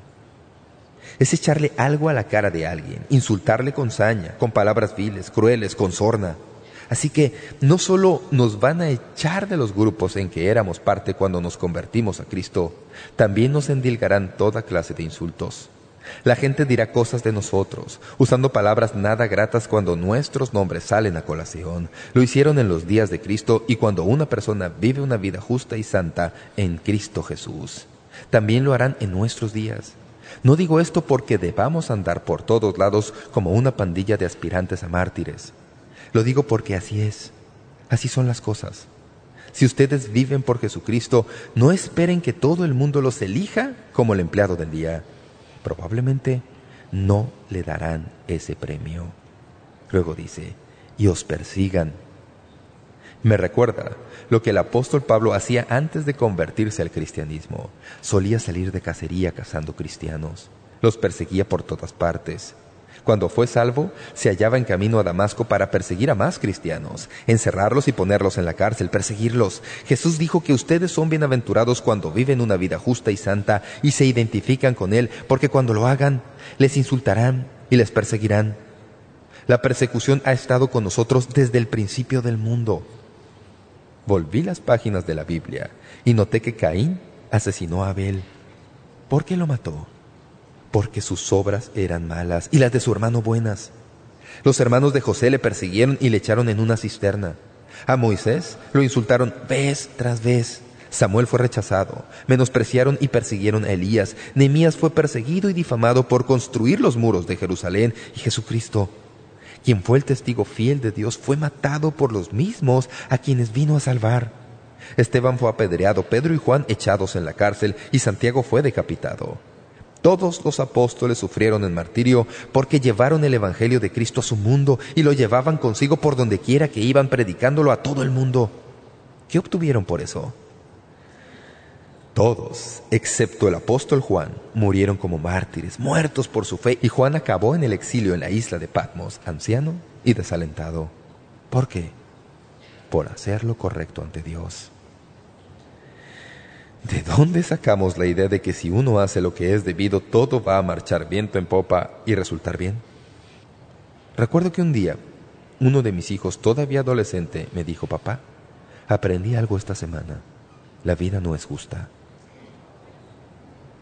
Es echarle algo a la cara de alguien, insultarle con saña, con palabras viles, crueles, con sorna. Así que no solo nos van a echar de los grupos en que éramos parte cuando nos convertimos a Cristo, también nos endilgarán toda clase de insultos. La gente dirá cosas de nosotros, usando palabras nada gratas cuando nuestros nombres salen a colación. Lo hicieron en los días de Cristo y cuando una persona vive una vida justa y santa en Cristo Jesús. También lo harán en nuestros días. No digo esto porque debamos andar por todos lados como una pandilla de aspirantes a mártires. Lo digo porque así es. Así son las cosas. Si ustedes viven por Jesucristo, no esperen que todo el mundo los elija como el empleado del día. Probablemente no le darán ese premio. Luego dice, y os persigan. Me recuerda lo que el apóstol Pablo hacía antes de convertirse al cristianismo. Solía salir de cacería cazando cristianos. Los perseguía por todas partes. Cuando fue salvo, se hallaba en camino a Damasco para perseguir a más cristianos, encerrarlos y ponerlos en la cárcel, perseguirlos. Jesús dijo que ustedes son bienaventurados cuando viven una vida justa y santa y se identifican con Él, porque cuando lo hagan, les insultarán y les perseguirán. La persecución ha estado con nosotros desde el principio del mundo. Volví las páginas de la Biblia y noté que Caín asesinó a Abel. ¿Por qué lo mató? Porque sus obras eran malas y las de su hermano buenas. Los hermanos de José le persiguieron y le echaron en una cisterna. A Moisés lo insultaron vez tras vez. Samuel fue rechazado. Menospreciaron y persiguieron a Elías. Nehemías fue perseguido y difamado por construir los muros de Jerusalén. Y Jesucristo, quien fue el testigo fiel de Dios, fue matado por los mismos a quienes vino a salvar. Esteban fue apedreado, Pedro y Juan echados en la cárcel y Santiago fue decapitado. Todos los apóstoles sufrieron el martirio porque llevaron el Evangelio de Cristo a su mundo y lo llevaban consigo por donde quiera que iban predicándolo a todo el mundo. ¿Qué obtuvieron por eso? Todos, excepto el apóstol Juan, murieron como mártires, muertos por su fe, y Juan acabó en el exilio en la isla de Patmos, anciano y desalentado. ¿Por qué? Por hacer lo correcto ante Dios. ¿De dónde sacamos la idea de que si uno hace lo que es debido, todo va a marchar viento en popa y resultar bien? Recuerdo que un día, uno de mis hijos, todavía adolescente, me dijo, papá, aprendí algo esta semana. La vida no es justa.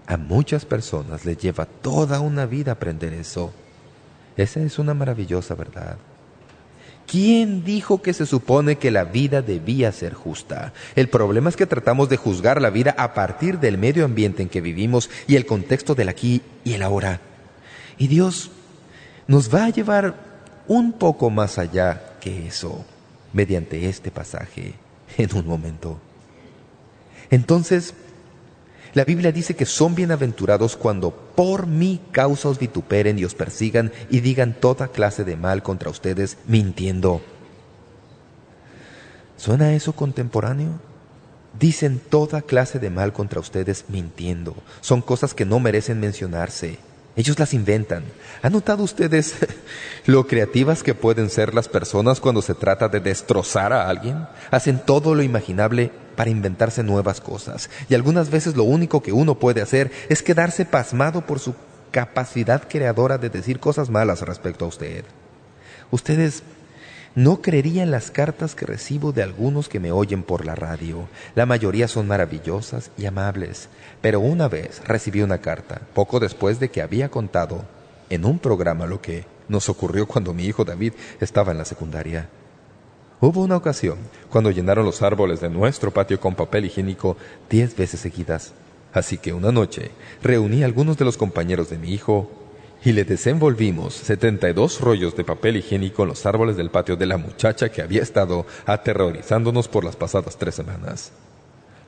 A muchas personas les lleva toda una vida aprender eso. Esa es una maravillosa verdad. ¿Quién dijo que se supone que la vida debía ser justa? El problema es que tratamos de juzgar la vida a partir del medio ambiente en que vivimos y el contexto del aquí y el ahora. Y Dios nos va a llevar un poco más allá que eso mediante este pasaje en un momento. Entonces, la Biblia dice que son bienaventurados cuando por mi causa os vituperen y os persigan y digan toda clase de mal contra ustedes mintiendo. ¿Suena eso contemporáneo? Dicen toda clase de mal contra ustedes mintiendo. Son cosas que no merecen mencionarse. Ellos las inventan. ¿Han notado ustedes lo creativas que pueden ser las personas cuando se trata de destrozar a alguien? Hacen todo lo imaginable para inventarse nuevas cosas. Y algunas veces lo único que uno puede hacer es quedarse pasmado por su capacidad creadora de decir cosas malas respecto a usted. Ustedes no creerían las cartas que recibo de algunos que me oyen por la radio. La mayoría son maravillosas y amables. Pero una vez recibí una carta, poco después de que había contado en un programa lo que nos ocurrió cuando mi hijo David estaba en la secundaria. Hubo una ocasión cuando llenaron los árboles de nuestro patio con papel higiénico diez veces seguidas. Así que una noche reuní a algunos de los compañeros de mi hijo y le desenvolvimos 72 rollos de papel higiénico en los árboles del patio de la muchacha que había estado aterrorizándonos por las pasadas tres semanas.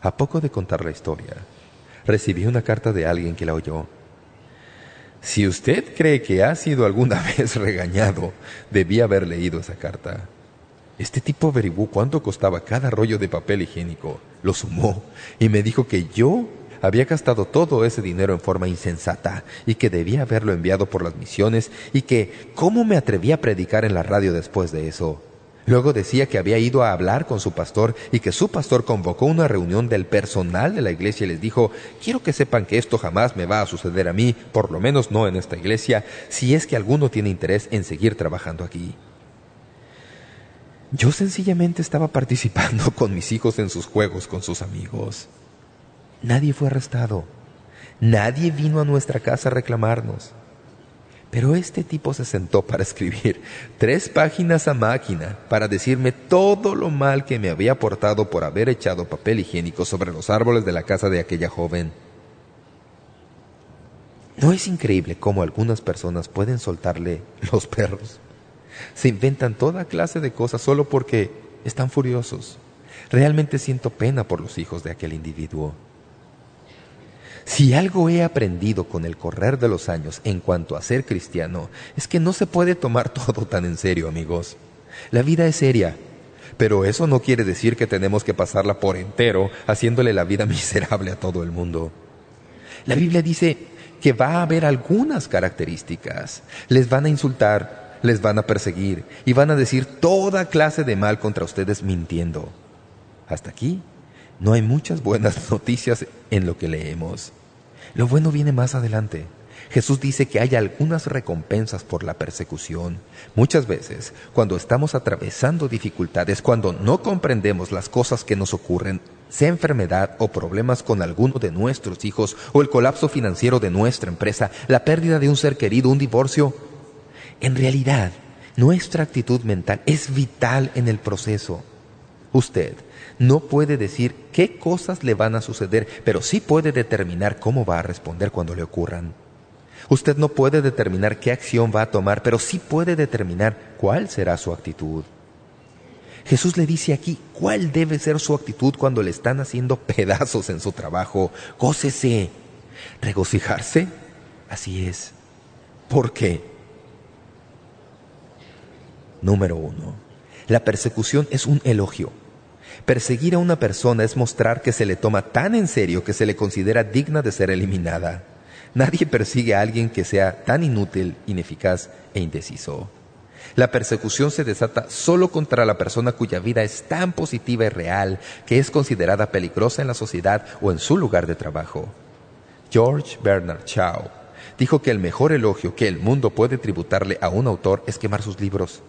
A poco de contar la historia, recibí una carta de alguien que la oyó. Si usted cree que ha sido alguna vez regañado, debía haber leído esa carta. Este tipo averiguó cuánto costaba cada rollo de papel higiénico, lo sumó y me dijo que yo había gastado todo ese dinero en forma insensata y que debía haberlo enviado por las misiones y que cómo me atrevía a predicar en la radio después de eso. Luego decía que había ido a hablar con su pastor y que su pastor convocó una reunión del personal de la iglesia y les dijo, quiero que sepan que esto jamás me va a suceder a mí, por lo menos no en esta iglesia, si es que alguno tiene interés en seguir trabajando aquí. Yo sencillamente estaba participando con mis hijos en sus juegos con sus amigos. Nadie fue arrestado. Nadie vino a nuestra casa a reclamarnos. Pero este tipo se sentó para escribir tres páginas a máquina para decirme todo lo mal que me había portado por haber echado papel higiénico sobre los árboles de la casa de aquella joven. ¿No es increíble cómo algunas personas pueden soltarle los perros? Se inventan toda clase de cosas solo porque están furiosos. Realmente siento pena por los hijos de aquel individuo. Si algo he aprendido con el correr de los años en cuanto a ser cristiano, es que no se puede tomar todo tan en serio, amigos. La vida es seria, pero eso no quiere decir que tenemos que pasarla por entero haciéndole la vida miserable a todo el mundo. La Biblia dice que va a haber algunas características. Les van a insultar, les van a perseguir y van a decir toda clase de mal contra ustedes mintiendo. Hasta aquí no hay muchas buenas noticias en lo que leemos. Lo bueno viene más adelante. Jesús dice que hay algunas recompensas por la persecución. Muchas veces, cuando estamos atravesando dificultades, cuando no comprendemos las cosas que nos ocurren, sea enfermedad o problemas con alguno de nuestros hijos, o el colapso financiero de nuestra empresa, la pérdida de un ser querido, un divorcio, en realidad, nuestra actitud mental es vital en el proceso. Usted no puede decir qué cosas le van a suceder, pero sí puede determinar cómo va a responder cuando le ocurran. Usted no puede determinar qué acción va a tomar, pero sí puede determinar cuál será su actitud. Jesús le dice aquí cuál debe ser su actitud cuando le están haciendo pedazos en su trabajo. Gócese. ¿Regocijarse? Así es. ¿Por qué? Número uno. La persecución es un elogio. Perseguir a una persona es mostrar que se le toma tan en serio que se le considera digna de ser eliminada. Nadie persigue a alguien que sea tan inútil, ineficaz e indeciso. La persecución se desata solo contra la persona cuya vida es tan positiva y real que es considerada peligrosa en la sociedad o en su lugar de trabajo. George Bernard Shaw dijo que el mejor elogio que el mundo puede tributarle a un autor es quemar sus libros.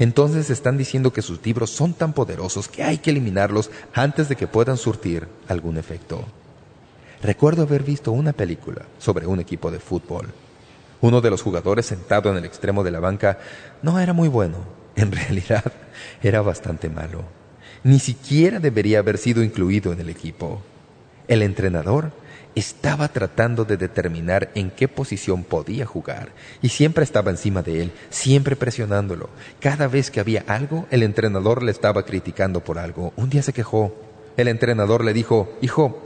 Entonces están diciendo que sus libros son tan poderosos que hay que eliminarlos antes de que puedan surtir algún efecto. Recuerdo haber visto una película sobre un equipo de fútbol. Uno de los jugadores sentado en el extremo de la banca no era muy bueno. En realidad, era bastante malo. Ni siquiera debería haber sido incluido en el equipo. El entrenador estaba tratando de determinar en qué posición podía jugar y siempre estaba encima de él, siempre presionándolo. Cada vez que había algo, el entrenador le estaba criticando por algo. Un día se quejó. El entrenador le dijo, «Hijo,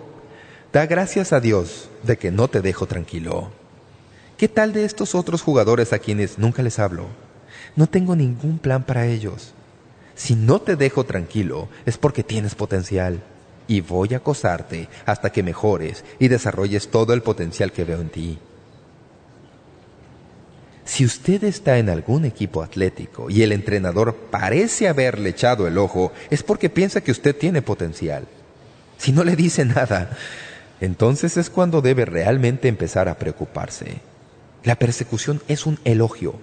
da gracias a Dios de que no te dejo tranquilo». ¿Qué tal de estos otros jugadores a quienes nunca les hablo? No tengo ningún plan para ellos. Si no te dejo tranquilo es porque tienes potencial y voy a acosarte hasta que mejores y desarrolles todo el potencial que veo en ti. Si usted está en algún equipo atlético y el entrenador parece haberle echado el ojo, es porque piensa que usted tiene potencial. Si no le dice nada, entonces es cuando debe realmente empezar a preocuparse. La persecución es un elogio.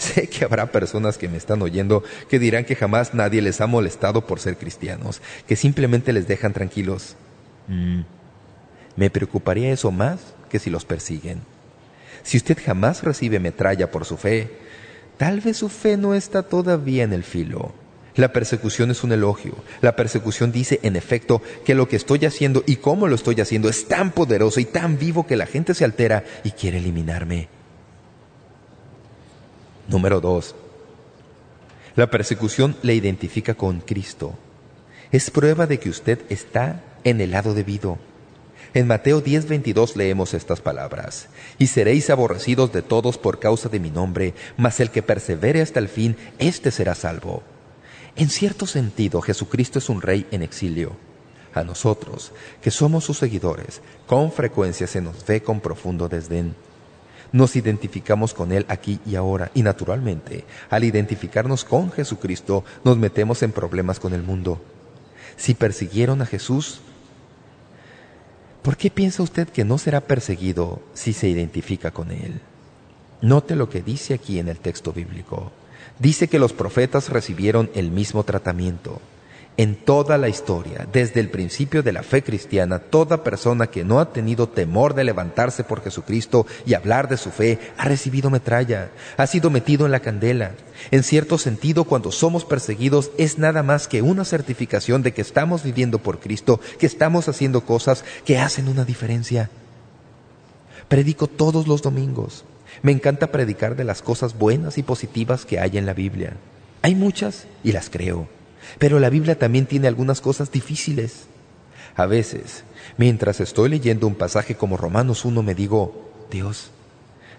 Sé que habrá personas que me están oyendo que dirán que jamás nadie les ha molestado por ser cristianos, que simplemente les dejan tranquilos. Mm. Me preocuparía eso más que si los persiguen. Si usted jamás recibe metralla por su fe, tal vez su fe no está todavía en el filo. La persecución es un elogio. La persecución dice, en efecto, que lo que estoy haciendo y cómo lo estoy haciendo es tan poderoso y tan vivo que la gente se altera y quiere eliminarme. Número 2. La persecución le identifica con Cristo. Es prueba de que usted está en el lado debido. En Mateo 10:22 leemos estas palabras, Y seréis aborrecidos de todos por causa de mi nombre, mas el que persevere hasta el fin, éste será salvo. En cierto sentido, Jesucristo es un rey en exilio. A nosotros, que somos sus seguidores, con frecuencia se nos ve con profundo desdén. Nos identificamos con Él aquí y ahora, y naturalmente, al identificarnos con Jesucristo, nos metemos en problemas con el mundo. Si persiguieron a Jesús, ¿por qué piensa usted que no será perseguido si se identifica con Él? Note lo que dice aquí en el texto bíblico. Dice que los profetas recibieron el mismo tratamiento. En toda la historia, desde el principio de la fe cristiana, toda persona que no ha tenido temor de levantarse por Jesucristo y hablar de su fe, ha recibido metralla, ha sido metido en la candela. En cierto sentido, cuando somos perseguidos, es nada más que una certificación de que estamos viviendo por Cristo, que estamos haciendo cosas que hacen una diferencia. Predico todos los domingos. Me encanta predicar de las cosas buenas y positivas que hay en la Biblia. Hay muchas y las creo. Pero la Biblia también tiene algunas cosas difíciles. A veces, mientras estoy leyendo un pasaje como Romanos 1, me digo, Dios,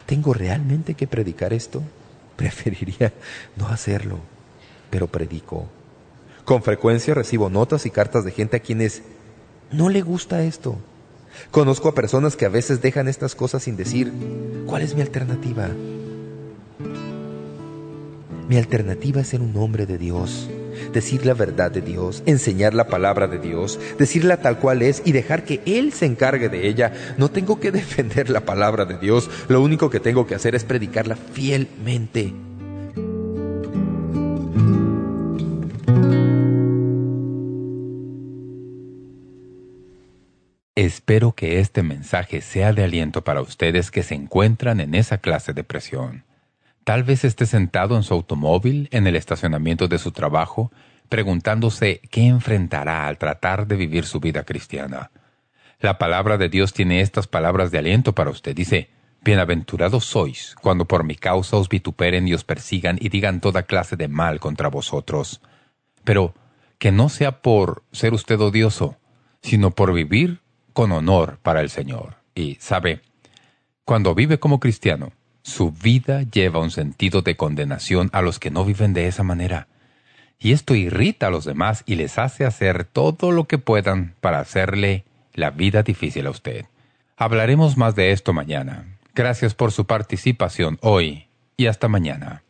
¿tengo realmente que predicar esto? Preferiría no hacerlo, pero predico. Con frecuencia recibo notas y cartas de gente a quienes no le gusta esto. Conozco a personas que a veces dejan estas cosas sin decir, ¿cuál es mi alternativa? Mi alternativa es ser un hombre de Dios, decir la verdad de Dios, enseñar la palabra de Dios, decirla tal cual es y dejar que Él se encargue de ella. No tengo que defender la palabra de Dios, lo único que tengo que hacer es predicarla fielmente. Espero que este mensaje sea de aliento para ustedes que se encuentran en esa clase de presión. Tal vez esté sentado en su automóvil en el estacionamiento de su trabajo, preguntándose qué enfrentará al tratar de vivir su vida cristiana. La palabra de Dios tiene estas palabras de aliento para usted. Dice, Bienaventurados sois cuando por mi causa os vituperen y os persigan y digan toda clase de mal contra vosotros. Pero que no sea por ser usted odioso, sino por vivir con honor para el Señor. Y, ¿sabe? Cuando vive como cristiano, su vida lleva un sentido de condenación a los que no viven de esa manera. Y esto irrita a los demás y les hace hacer todo lo que puedan para hacerle la vida difícil a usted. Hablaremos más de esto mañana. Gracias por su participación hoy y hasta mañana.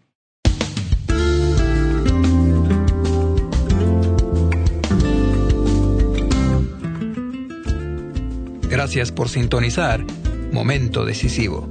Gracias por sintonizar Momento Decisivo.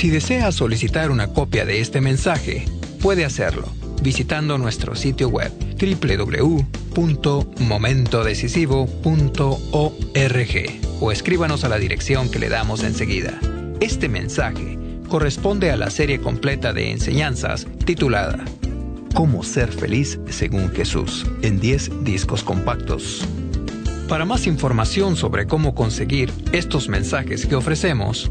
Si desea solicitar una copia de este mensaje, puede hacerlo visitando nuestro sitio web www.momentodecisivo.org o escríbanos a la dirección que le damos enseguida. Este mensaje corresponde a la serie completa de enseñanzas titulada Cómo ser feliz según Jesús en 10 discos compactos. Para más información sobre cómo conseguir estos mensajes que ofrecemos,